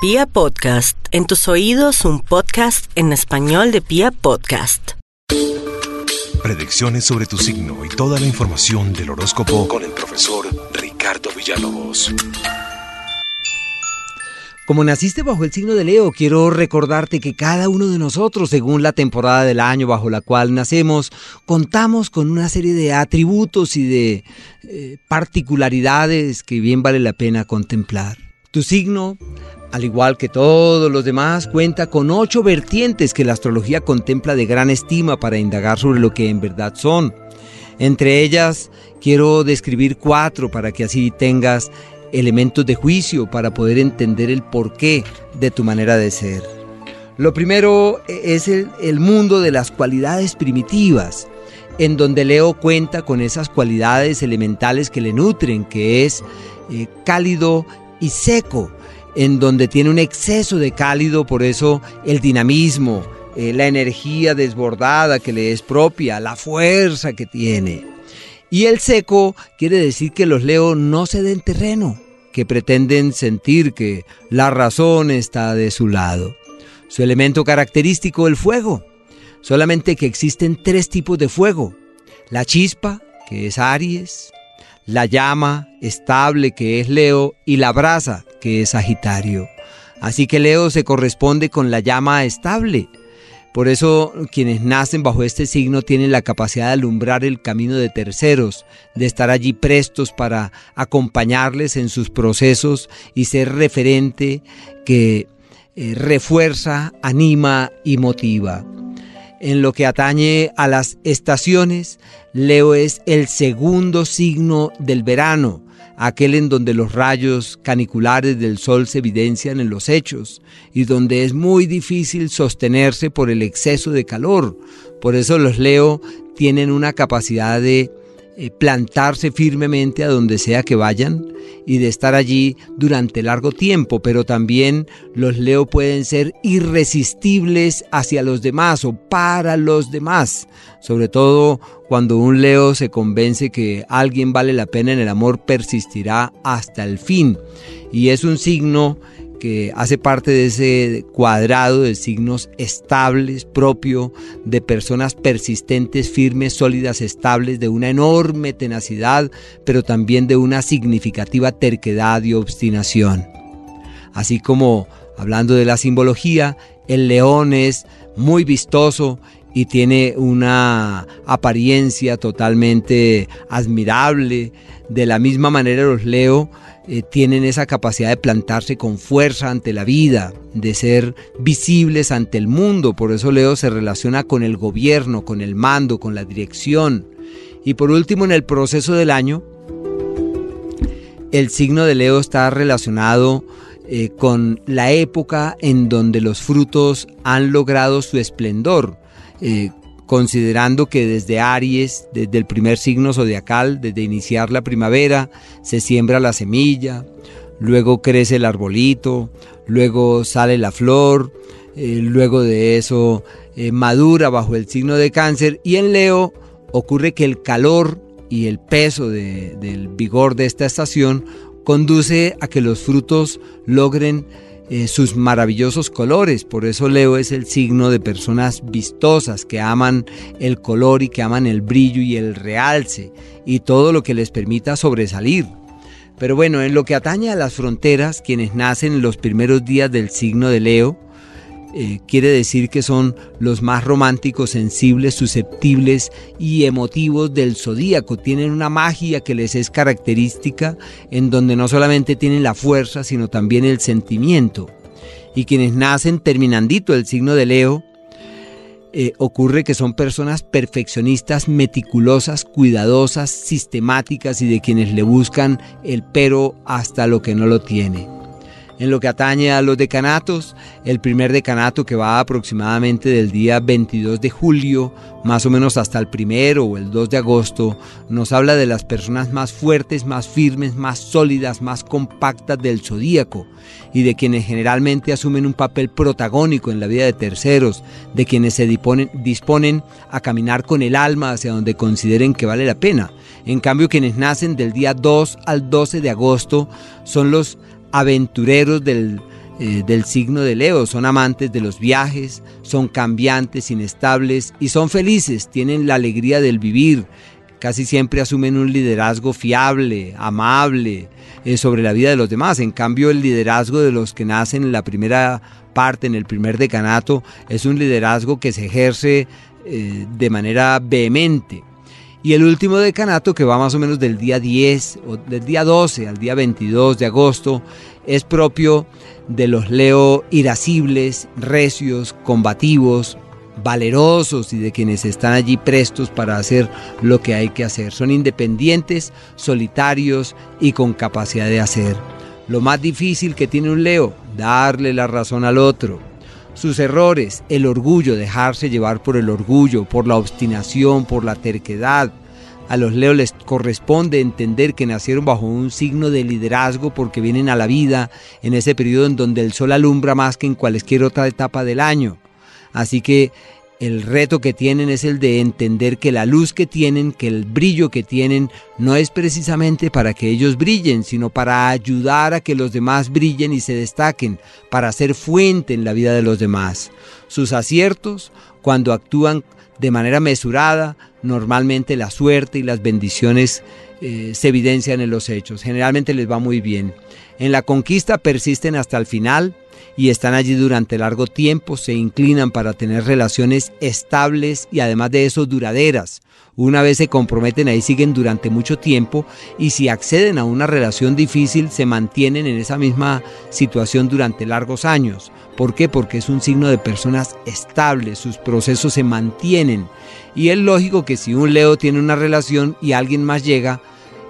Pia Podcast, en tus oídos un podcast en español de Pia Podcast. Predicciones sobre tu signo y toda la información del horóscopo con el profesor Ricardo Villalobos. Como naciste bajo el signo de Leo, quiero recordarte que cada uno de nosotros, según la temporada del año bajo la cual nacemos, contamos con una serie de atributos y de eh, particularidades que bien vale la pena contemplar. Tu signo al igual que todos los demás, cuenta con ocho vertientes que la astrología contempla de gran estima para indagar sobre lo que en verdad son. Entre ellas, quiero describir cuatro para que así tengas elementos de juicio para poder entender el porqué de tu manera de ser. Lo primero es el, mundo de las cualidades primitivas, en donde Leo cuenta con esas cualidades elementales que le nutren, que es eh, cálido y seco, en donde tiene un exceso de cálido, por eso el dinamismo, eh, la energía desbordada que le es propia, la fuerza que tiene. Y el seco quiere decir que los Leo no se den terreno, que pretenden sentir que la razón está de su lado. Su elemento característico, el fuego. Solamente que existen tres tipos de fuego. La chispa, que es Aries, la llama estable que es Leo y la brasa que es Sagitario. Así que Leo se corresponde con la llama estable. Por eso quienes nacen bajo este signo tienen la capacidad de alumbrar el camino de terceros, de estar allí prestos para acompañarles en sus procesos y ser referente que eh, refuerza, anima y motiva. En lo que atañe a las estaciones, Leo es el segundo signo del verano, aquel en donde los rayos caniculares del sol se evidencian en los hechos y donde es muy difícil sostenerse por el exceso de calor. Por eso los Leo tienen una capacidad de eh, plantarse firmemente a donde sea que vayan y de estar allí durante largo tiempo, pero también los Leo pueden ser irresistibles hacia los demás o para los demás, sobre todo cuando un Leo se convence que alguien vale la pena en el amor, persistirá hasta el fin. Y es un signo que hace parte de ese cuadrado de signos estables propio de personas persistentes, firmes, sólidas, estables, de una enorme tenacidad, pero también de una significativa terquedad y obstinación. Así como, hablando de la simbología, el león es muy vistoso y tiene una apariencia totalmente admirable. De la misma manera los leo eh, tienen esa capacidad de plantarse con fuerza ante la vida, de ser visibles ante el mundo. Por eso Leo se relaciona con el gobierno, con el mando, con la dirección. Y por último, en el proceso del año, el signo de Leo está relacionado eh, con la época en donde los frutos han logrado su esplendor. Eh, considerando que desde Aries, desde el primer signo zodiacal, desde iniciar la primavera, se siembra la semilla, luego crece el arbolito, luego sale la flor, eh, luego de eso eh, madura bajo el signo de cáncer y en Leo ocurre que el calor y el peso del vigor de esta estación conduce a que los frutos logren eh, sus maravillosos colores. Por eso Leo es el signo de personas vistosas que aman el color y que aman el brillo y el realce y todo lo que les permita sobresalir. Pero bueno, en lo que atañe a las fronteras, quienes nacen en los primeros días del signo de Leo, eh, quiere decir que son los más románticos, sensibles, susceptibles y emotivos del zodíaco. Tienen una magia que les es característica, en donde no solamente tienen la fuerza, sino también el sentimiento. Y quienes nacen terminandito el signo de Leo, eh, ocurre que son personas perfeccionistas, meticulosas, cuidadosas, sistemáticas y de quienes le buscan el pero hasta lo que no lo tiene. En lo que atañe a los decanatos, el primer decanato que va aproximadamente del día 22 de julio, más o menos hasta el primero o el 2 de agosto, nos habla de las personas más fuertes, más firmes, más sólidas, más compactas del zodíaco y de quienes generalmente asumen un papel protagónico en la vida de terceros, de quienes se disponen, a caminar con el alma hacia donde consideren que vale la pena. En cambio, quienes nacen del día 2 al 12 de agosto son los aventureros del eh, del signo de Leo. Son amantes de los viajes, son cambiantes, inestables y son felices, tienen la alegría del vivir. Casi siempre asumen un liderazgo fiable, amable eh, sobre la vida de los demás. En cambio, el liderazgo de los que nacen en la primera parte, en el primer decanato, es un liderazgo que se ejerce eh, de manera vehemente. Y el último decanato, que va más o menos del día 10 o del día 12 al día 22 de agosto, es propio de los Leo irascibles, recios, combativos, valerosos y de quienes están allí prestos para hacer lo que hay que hacer. Son independientes, solitarios y con capacidad de hacer. Lo más difícil que tiene un Leo, darle la razón al otro. Sus errores, el orgullo, dejarse llevar por el orgullo, por la obstinación, por la terquedad, a los Leo les corresponde entender que nacieron bajo un signo de liderazgo porque vienen a la vida en ese periodo en donde el sol alumbra más que en cualquier otra etapa del año. Así que el reto que tienen es el de entender que la luz que tienen, que el brillo que tienen, no es precisamente para que ellos brillen, sino para ayudar a que los demás brillen y se destaquen, para ser fuente en la vida de los demás. Sus aciertos, cuando actúan de manera mesurada, normalmente la suerte y las bendiciones eh, se evidencian en los hechos. Generalmente les va muy bien. En la conquista persisten hasta el final y están allí durante largo tiempo, se inclinan para tener relaciones estables y además de eso duraderas. Una vez se comprometen ahí siguen durante mucho tiempo y si acceden a una relación difícil se mantienen en esa misma situación durante largos años. ¿Por qué? Porque es un signo de personas estables, sus procesos se mantienen. Y es lógico que si un Leo tiene una relación y alguien más llega,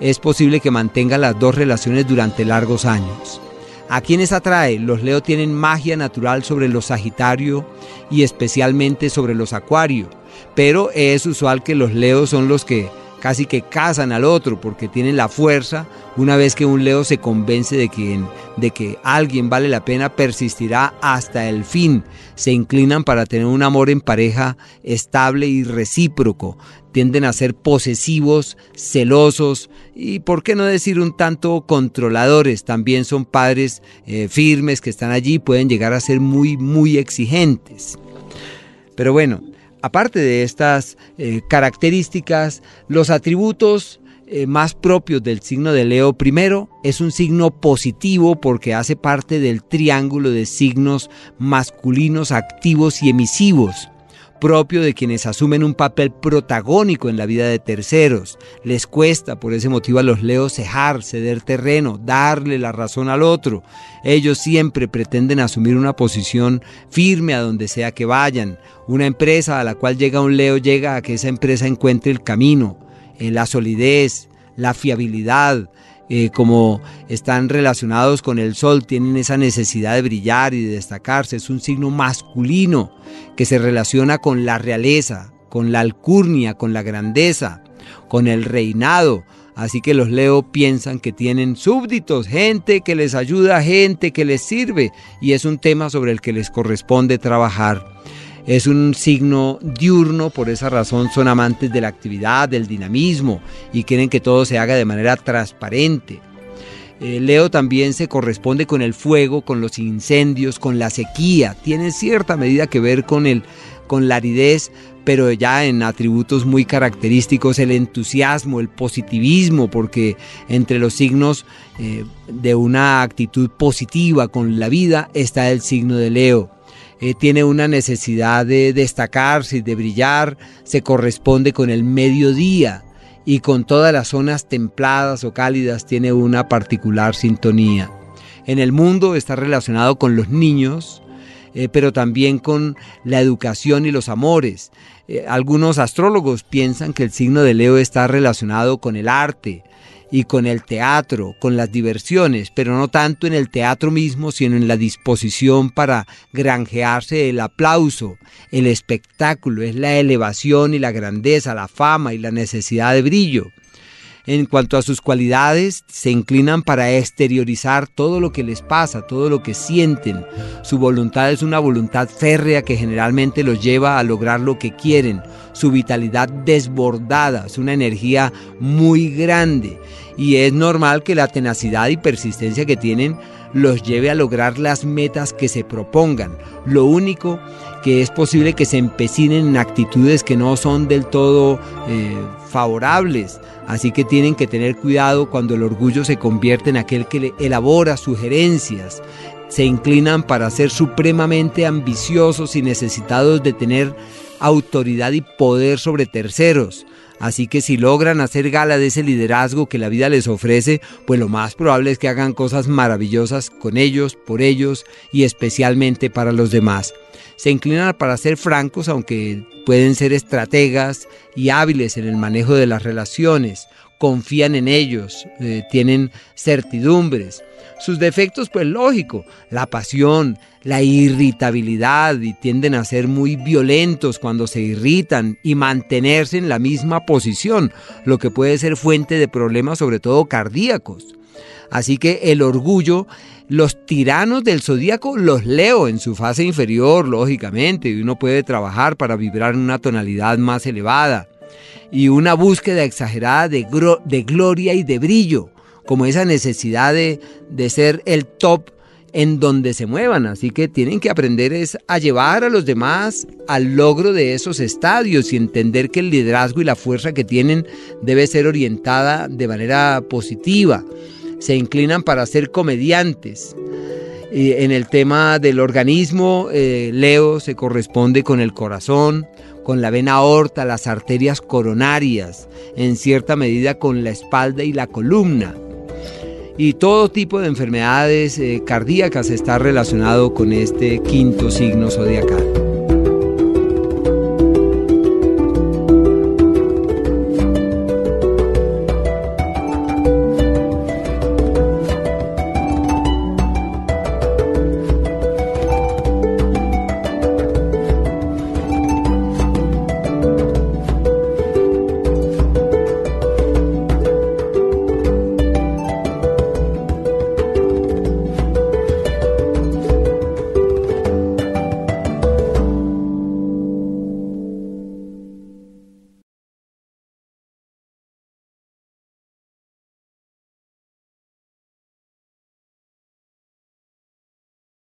es posible que mantenga las dos relaciones durante largos años. ¿A quiénes atrae? Los Leo tienen magia natural sobre los Sagitario y especialmente sobre los Acuario pero es usual que los leos son los que casi que cazan al otro porque tienen la fuerza. Una vez que un leo se convence de que, de que alguien vale la pena, persistirá hasta el fin. Se inclinan para tener un amor en pareja estable y recíproco. Tienden a ser posesivos, celosos y, por qué no decir, un tanto controladores. También son padres eh, firmes que están allí, pueden llegar a ser muy, muy exigentes. Pero bueno, aparte de estas eh, características, los atributos eh, más propios del signo de Leo primero es un signo positivo porque hace parte del triángulo de signos masculinos activos y emisivos propio de quienes asumen un papel protagónico en la vida de terceros. Les cuesta por ese motivo a los leos cejar, ceder terreno, darle la razón al otro. Ellos siempre pretenden asumir una posición firme a donde sea que vayan. Una empresa a la cual llega un leo llega a que esa empresa encuentre el camino, en la solidez, la fiabilidad, eh, como están relacionados con el sol, tienen esa necesidad de brillar y de destacarse. Es un signo masculino que se relaciona con la realeza, con la alcurnia, con la grandeza, con el reinado. Así que los Leo piensan que tienen súbditos, gente que les ayuda, gente que les sirve, y es un tema sobre el que les corresponde trabajar. Es un signo diurno, por esa razón son amantes de la actividad, del dinamismo y quieren que todo se haga de manera transparente. Eh, Leo también se corresponde con el fuego, con los incendios, con la sequía. Tiene cierta medida que ver con, el, con la aridez, pero ya en atributos muy característicos, el entusiasmo, el positivismo, porque entre los signos eh, de una actitud positiva con la vida está el signo de Leo. Eh, tiene una necesidad de destacarse de brillar, se corresponde con el mediodía y con todas las zonas templadas o cálidas tiene una particular sintonía. En el mundo está relacionado con los niños, eh, pero también con la educación y los amores. Eh, algunos astrólogos piensan que el signo de Leo está relacionado con el arte, y con el teatro, con las diversiones, pero no tanto en el teatro mismo, sino en la disposición para granjearse el aplauso, el espectáculo, es la elevación y la grandeza, la fama y la necesidad de brillo. En cuanto a sus cualidades, se inclinan para exteriorizar todo lo que les pasa, todo lo que sienten. Su voluntad es una voluntad férrea que generalmente los lleva a lograr lo que quieren. Su vitalidad desbordada, es una energía muy grande. Y es normal que la tenacidad y persistencia que tienen los lleve a lograr las metas que se propongan. Lo único que es posible que se empecinen en actitudes que no son del todo eh, favorables. Así que tienen que tener cuidado cuando el orgullo se convierte en aquel que le elabora sugerencias. Se inclinan para ser supremamente ambiciosos y necesitados de tener autoridad y poder sobre terceros. Así que si logran hacer gala de ese liderazgo que la vida les ofrece, pues lo más probable es que hagan cosas maravillosas con ellos, por ellos y especialmente para los demás. Se inclinan para ser francos, aunque pueden ser estrategas y hábiles en el manejo de las relaciones, confían en ellos, eh, tienen certidumbres. Sus defectos, pues lógico, la pasión, la irritabilidad y tienden a ser muy violentos cuando se irritan y mantenerse en la misma posición, lo que puede ser fuente de problemas sobre todo cardíacos. Así que el orgullo, los tiranos del zodíaco los leo en su fase inferior, lógicamente, y uno puede trabajar para vibrar en una tonalidad más elevada. Y una búsqueda exagerada de, gloria y de brillo, como esa necesidad de, de ser el top en donde se muevan, así que tienen que aprender es a llevar a los demás al logro de esos estadios y entender que el liderazgo y la fuerza que tienen debe ser orientada de manera positiva. Se inclinan para ser comediantes. En el tema del organismo, eh, Leo se corresponde con el corazón, con la vena aorta, las arterias coronarias, en cierta medida con la espalda y la columna y todo tipo de enfermedades eh, cardíacas está relacionado con este quinto signo zodiacal.